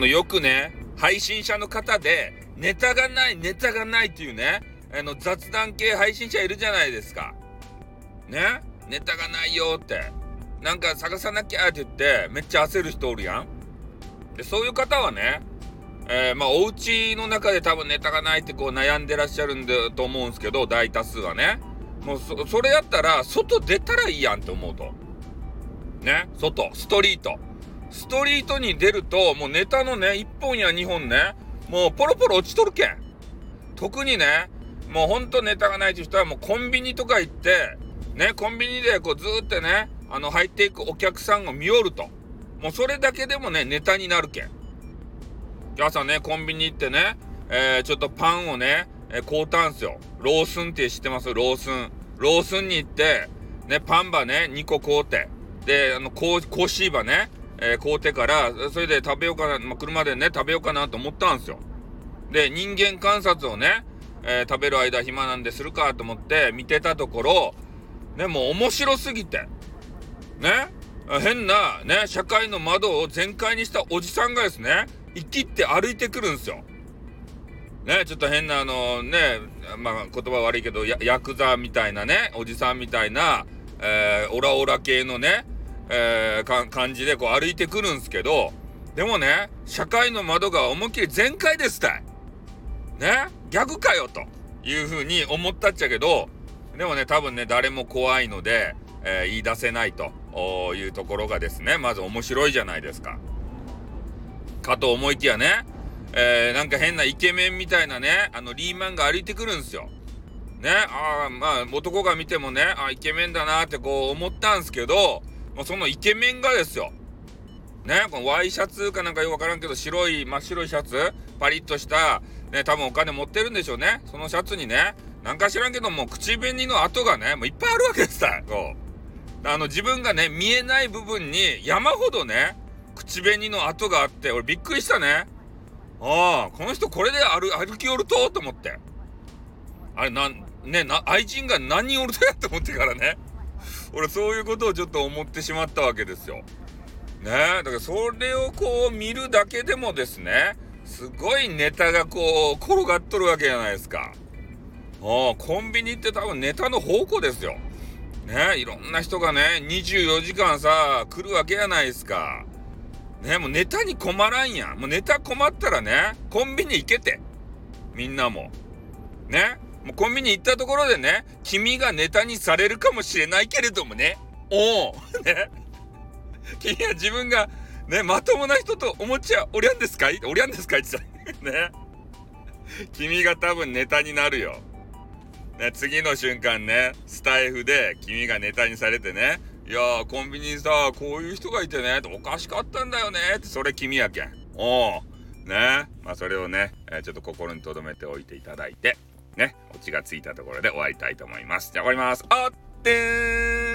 の、よくね、配信者の方で、ネタがない、ネタがないっていうね、あの、雑談系配信者いるじゃないですか。ね？ネタがないよって。なんか探さなきゃって言って、めっちゃ焦る人おるやん。で、そういう方はね、えー、まあ、お家の中で多分ネタがないってこう悩んでらっしゃるんだと思うんですけど、大多数はね。もうそ、それやったら、外出たらいいやんって思うと。ね、外、ストリート。ストリートに出ると、もうネタのね、1本や2本ね、もうポロポロ落ちとるけん。特にね、もうほんとネタがないという人はもうコンビニとか行って、ね、コンビニでこうずーってね、あの入っていくお客さんを見よると。もうそれだけでもね、ネタになるけん。朝ね、コンビニ行ってね、えー、ちょっとパンをね、え、買うたんすよ。ロースンって知ってます？ロースン。ロースンに行って、ね、パンバね、2個買うて。で、あの、コーコーシーバね、えー、買うてから、それで食べようかな、まあ、車でね、食べようかなと思ったんですよ。で、人間観察をね、えー、食べる間暇なんでするかと思って見てたところ、ね、もう面白すぎて、ね、変な、ね、社会の窓を全開にしたおじさんがですね、生きって歩いてくるんですよ。ね、ちょっと変なあのね、まあ言葉悪いけど、ヤクザみたいなね、おじさんみたいな、えー、オラオラ系のね、えー、感じでこう歩いてくるんすけど、でもね、社会の窓が思いっきり全開ですたい。ね？逆かよというふうに思ったっちゃけど、でもね、多分ね、誰も怖いので、えー、言い出せないというところがですね、まず面白いじゃないですか。かと思いきやね、えー、なんか変なイケメンみたいなね、あの、リーマンが歩いてくるんですよ。ね、ああ、まあ、男が見てもね、あイケメンだなってこう思ったんすけど、もうそのイケメンがですよ。ね、このワイシャツかなんかよくわからんけど、白い、真っ白いシャツ、パリッとした、ね、多分お金持ってるんでしょうね。そのシャツにね、なんか知らんけども、口紅の跡がね、もういっぱいあるわけですよ。あの、自分がね、見えない部分に山ほどね、口紅の跡があって、俺びっくりしたね。ああ、この人これで歩歩きおると？と思って。あれ、なん、ね、な、愛人が何人おるとや？と思ってからね。俺そういうことをちょっと思ってしまったわけですよ。ね？だからそれをこう見るだけでもですね、すごいネタがこう転がっとるわけじゃないですか。ああ、コンビニって多分ネタの宝庫ですよ。ね？いろんな人がね、24時間さ、来るわけやないですか。ね？もうネタに困らんやん。もうネタ困ったらね、コンビニ行けて。みんなも。ね？もうコンビニ行ったところでね、君がネタにされるかもしれないけれどもね。おお ね君は自分が、ね、まともな人と思っちゃおりゃんですかい？おりゃんですかいって言った ね。君が多分ネタになるよ。ね、次の瞬間ね、スタイフで君がネタにされてね、いやー、コンビニにさ、こういう人がいてね、おかしかったんだよねって、それ君やけん。おう。ね。まあ、それをね、えー、ちょっと心に留めておいていただいて、ね、オチがついたところで終わりたいと思います。じゃあ終わります。あってー